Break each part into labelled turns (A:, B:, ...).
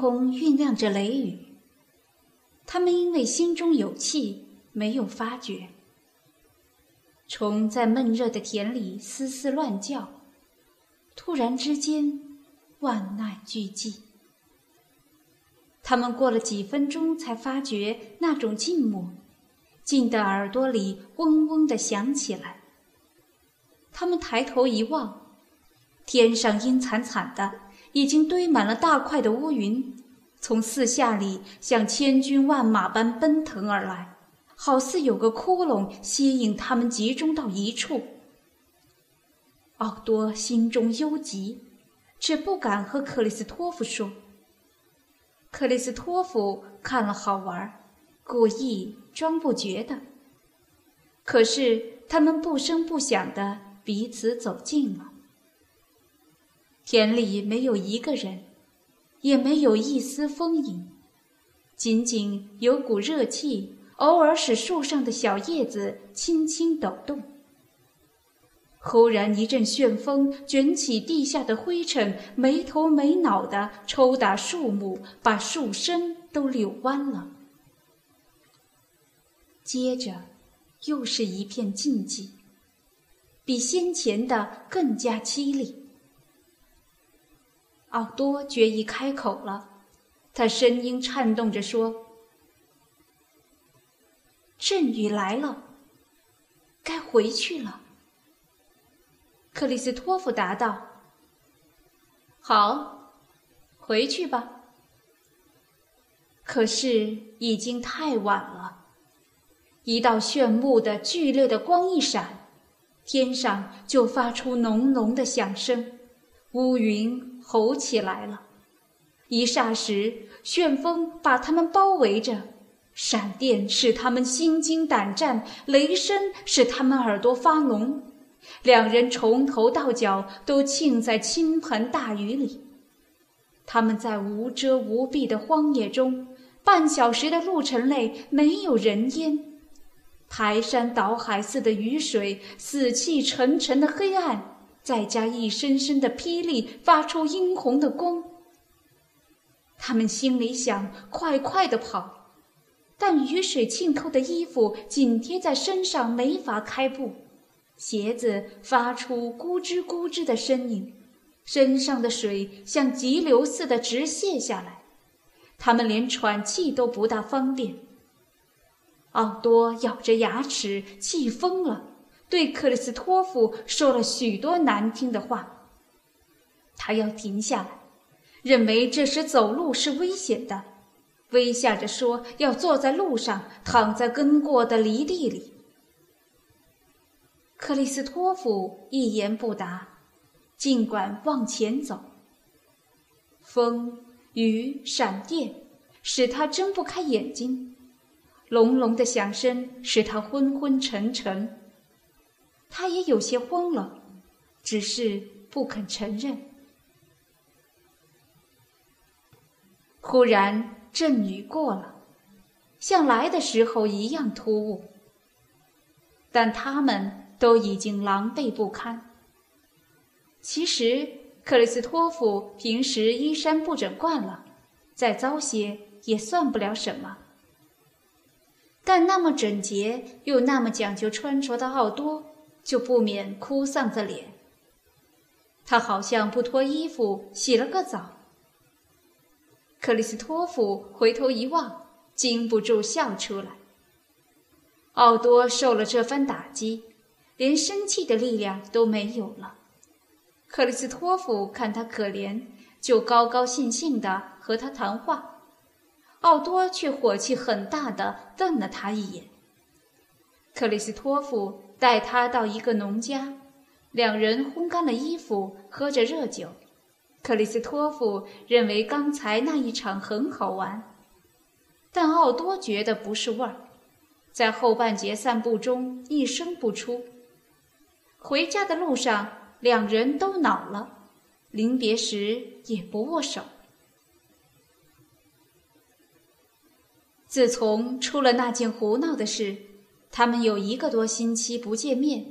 A: 空酝酿着雷雨。他们因为心中有气，没有发觉。虫在闷热的田里嘶嘶乱叫，突然之间，万籁俱寂。他们过了几分钟，才发觉那种静默，静得耳朵里嗡嗡的响起来。他们抬头一望，天上阴惨惨的，已经堆满了大块的乌云。从四下里像千军万马般奔腾而来，好似有个窟窿吸引他们集中到一处。奥多心中忧急，却不敢和克里斯托夫说。克里斯托夫看了好玩，故意装不觉得。可是他们不声不响的彼此走近了。田里没有一个人。也没有一丝风影，仅仅有股热气，偶尔使树上的小叶子轻轻抖动。忽然一阵旋风卷起地下的灰尘，没头没脑的抽打树木，把树身都扭弯了。接着，又是一片静寂，比先前的更加凄厉。奥多决意开口了，他声音颤动着说：“阵雨来了，该回去了。”克里斯托夫答道：“好，回去吧。”可是已经太晚了，一道炫目的剧烈的光一闪，天上就发出浓浓的响声，乌云。吼起来了，一霎时，旋风把他们包围着，闪电使他们心惊胆战，雷声使他们耳朵发聋。两人从头到脚都浸在倾盆大雨里。他们在无遮无蔽的荒野中，半小时的路程内没有人烟，排山倒海似的雨水，死气沉沉的黑暗。再加一声声的霹雳，发出殷红的光。他们心里想：快快的跑，但雨水浸透的衣服紧贴在身上，没法开步。鞋子发出咕吱咕吱的声音，身上的水像急流似的直泻下来。他们连喘气都不大方便。奥多咬着牙齿，气疯了。对克里斯托夫说了许多难听的话。他要停下来，认为这时走路是危险的，微笑着说要坐在路上，躺在耕过的犁地里。克里斯托夫一言不答，尽管往前走。风、雨、闪电使他睁不开眼睛，隆隆的响声使他昏昏沉沉。他也有些慌了，只是不肯承认。忽然阵雨过了，像来的时候一样突兀。但他们都已经狼狈不堪。其实克里斯托夫平时衣衫不整惯了，再糟些也算不了什么。但那么整洁又那么讲究穿着的奥多。就不免哭丧着脸。他好像不脱衣服洗了个澡。克里斯托夫回头一望，禁不住笑出来。奥多受了这番打击，连生气的力量都没有了。克里斯托夫看他可怜，就高高兴兴地和他谈话。奥多却火气很大的瞪了他一眼。克里斯托夫。带他到一个农家，两人烘干了衣服，喝着热酒。克里斯托夫认为刚才那一场很好玩，但奥多觉得不是味儿，在后半截散步中一声不出。回家的路上，两人都恼了，临别时也不握手。自从出了那件胡闹的事。他们有一个多星期不见面，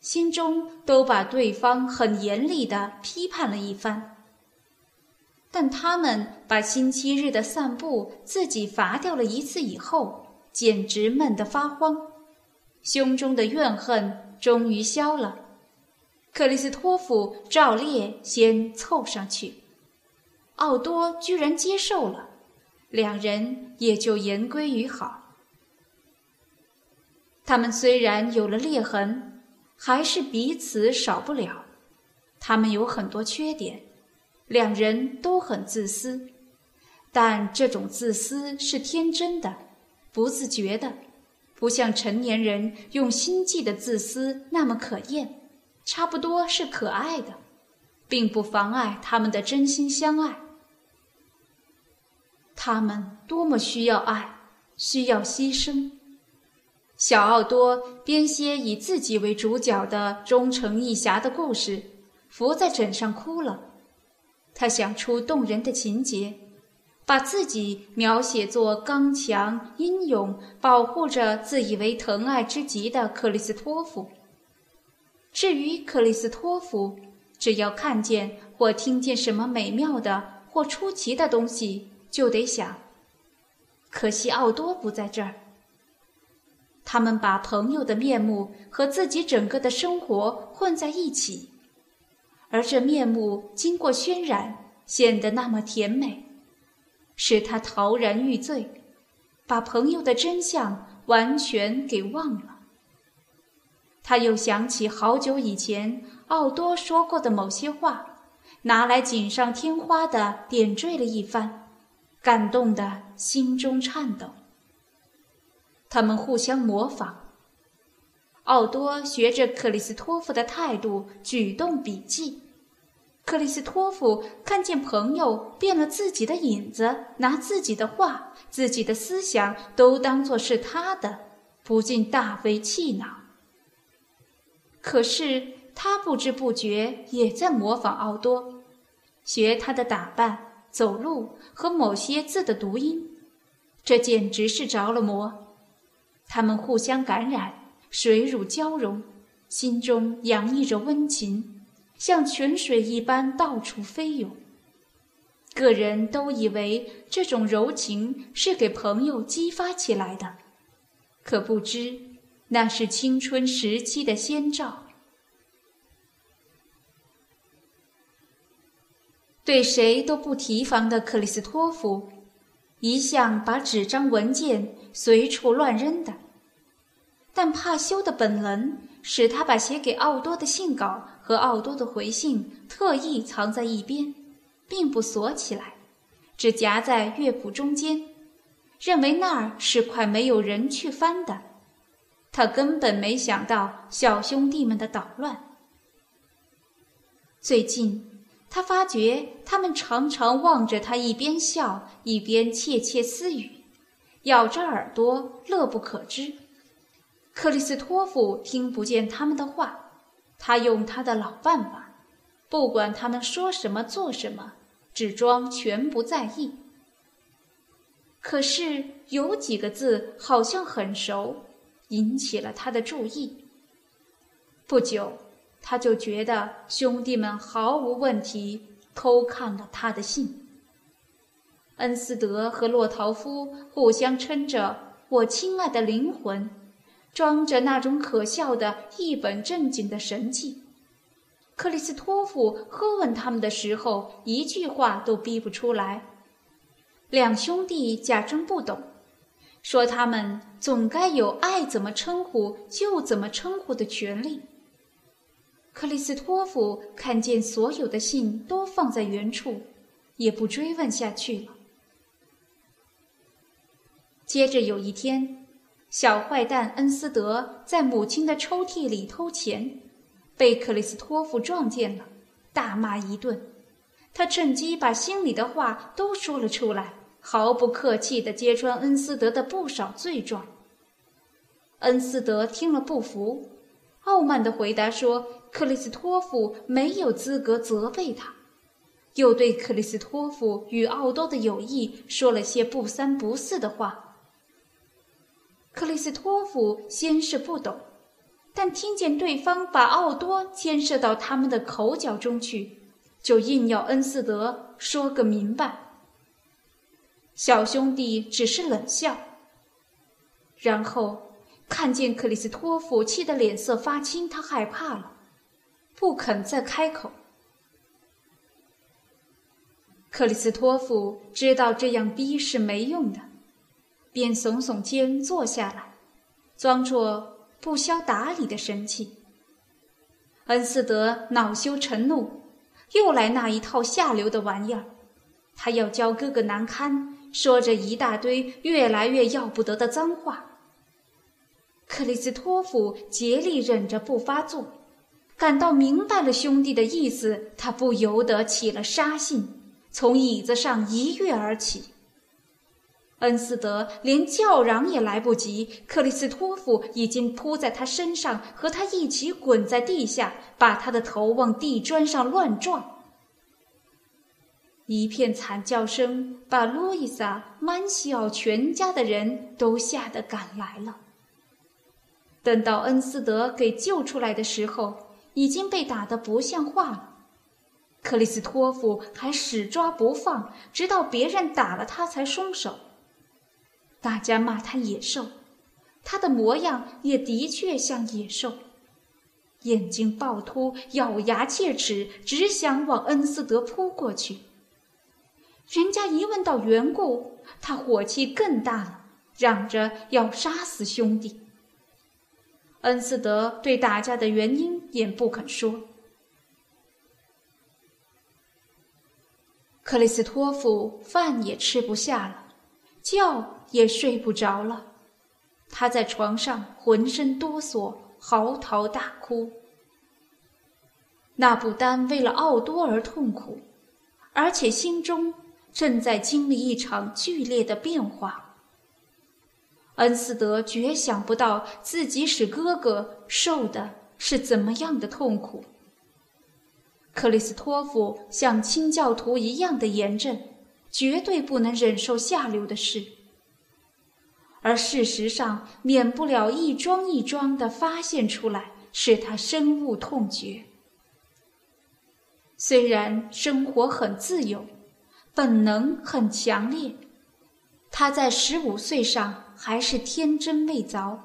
A: 心中都把对方很严厉地批判了一番。但他们把星期日的散步自己罚掉了一次以后，简直闷得发慌，胸中的怨恨终于消了。克里斯托夫照例先凑上去，奥多居然接受了，两人也就言归于好。他们虽然有了裂痕，还是彼此少不了。他们有很多缺点。两人都很自私，但这种自私是天真的，不自觉的，不像成年人用心计的自私那么可厌，差不多是可爱的，并不妨碍他们的真心相爱。他们多么需要爱，需要牺牲。小奥多编些以自己为主角的忠诚义侠的故事，伏在枕上哭了。他想出动人的情节，把自己描写作刚强英勇、保护着自以为疼爱之极的克里斯托弗。至于克里斯托弗，只要看见或听见什么美妙的或出奇的东西，就得想：可惜奥多不在这儿。他们把朋友的面目和自己整个的生活混在一起。而这面目经过渲染，显得那么甜美，使他陶然欲醉，把朋友的真相完全给忘了。他又想起好久以前奥多说过的某些话，拿来锦上添花的点缀了一番，感动的心中颤抖。他们互相模仿。奥多学着克里斯托夫的态度，举动笔记。克里斯托夫看见朋友变了自己的影子，拿自己的话、自己的思想都当作是他的，不禁大为气恼。可是他不知不觉也在模仿奥多，学他的打扮、走路和某些字的读音，这简直是着了魔。他们互相感染。水乳交融，心中洋溢着温情，像泉水一般到处飞涌。个人都以为这种柔情是给朋友激发起来的，可不知那是青春时期的先兆。对谁都不提防的克里斯托弗，一向把纸张文件随处乱扔的。但怕羞的本能使他把写给奥多的信稿和奥多的回信特意藏在一边，并不锁起来，只夹在乐谱中间，认为那儿是块没有人去翻的。他根本没想到小兄弟们的捣乱。最近，他发觉他们常常望着他，一边笑一边窃窃私语，咬着耳朵，乐不可支。克里斯托夫听不见他们的话，他用他的老办法，不管他们说什么做什么，只装全不在意。可是有几个字好像很熟，引起了他的注意。不久，他就觉得兄弟们毫无问题偷看了他的信。恩斯德和洛陶夫互相称着“我亲爱的灵魂”。装着那种可笑的一本正经的神气，克里斯托夫喝问他们的时候，一句话都逼不出来。两兄弟假装不懂，说他们总该有爱怎么称呼就怎么称呼的权利。克里斯托夫看见所有的信都放在原处，也不追问下去了。接着有一天。小坏蛋恩斯德在母亲的抽屉里偷钱，被克里斯托夫撞见了，大骂一顿。他趁机把心里的话都说了出来，毫不客气地揭穿恩斯德的不少罪状。恩斯德听了不服，傲慢地回答说：“克里斯托夫没有资格责备他。”又对克里斯托夫与奥多的友谊说了些不三不四的话。克里斯托夫先是不懂，但听见对方把奥多牵涉到他们的口角中去，就硬要恩斯德说个明白。小兄弟只是冷笑，然后看见克里斯托夫气得脸色发青，他害怕了，不肯再开口。克里斯托夫知道这样逼是没用的，便耸耸肩坐下来，装作不消打理的神气。恩斯德恼羞成怒，又来那一套下流的玩意儿，他要教哥哥难堪。说着一大堆越来越要不得的脏话。克里斯托夫竭力忍着不发作，感到明白了兄弟的意思，他不由得起了杀心，从椅子上一跃而起。恩斯德连叫嚷也来不及，克里斯托夫已经扑在他身上，和他一起滚在地下，把他的头往地砖上乱撞。一片惨叫声把路易萨、曼西奥全家的人都吓得赶来了。等到恩斯德给救出来的时候，已经被打得不像话了。克里斯托夫还死抓不放，直到别人打了他才松手。大家骂他野兽，他的模样也的确像野兽，眼睛暴突，咬牙切齿，只想往恩斯德扑过去。人家一问到缘故，他火气更大了，嚷着要杀死兄弟。恩斯德对打架的原因也不肯说。克里斯托夫饭也吃不下了，觉也睡不着了，他在床上浑身哆嗦，嚎啕大哭。那不单为了奥多而痛苦，而且心中。正在经历一场剧烈的变化。恩斯德绝想不到自己使哥哥受的是怎么样的痛苦。克里斯托弗像清教徒一样的严正，绝对不能忍受下流的事，而事实上免不了一桩一桩的发现出来，使他深恶痛绝。虽然生活很自由。本能很强烈，他在十五岁上还是天真未凿，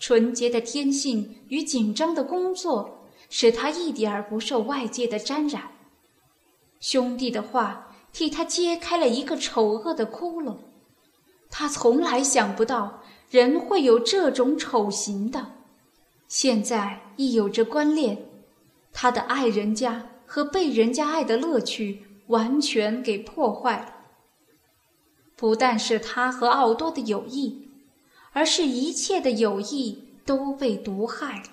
A: 纯洁的天性与紧张的工作使他一点儿不受外界的沾染。兄弟的话替他揭开了一个丑恶的窟窿，他从来想不到人会有这种丑行的，现在亦有着关联，他的爱人家和被人家爱的乐趣。完全给破坏了。不但是他和奥多的友谊，而是一切的友谊都被毒害了。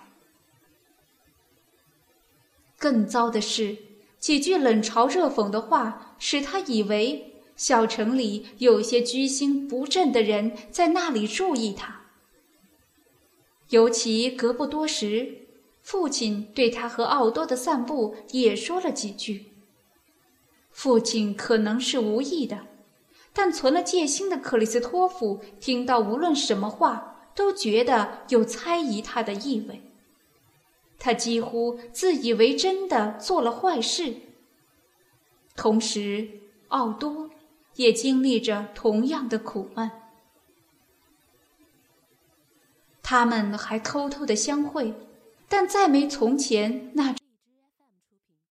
A: 更糟的是，几句冷嘲热讽的话，使他以为小城里有些居心不正的人在那里注意他。尤其隔不多时，父亲对他和奥多的散步也说了几句。父亲可能是无意的，但存了戒心的克里斯托弗听到无论什么话，都觉得有猜疑他的意味。他几乎自以为真的做了坏事。同时，奥多也经历着同样的苦闷。他们还偷偷的相会，但再没从前那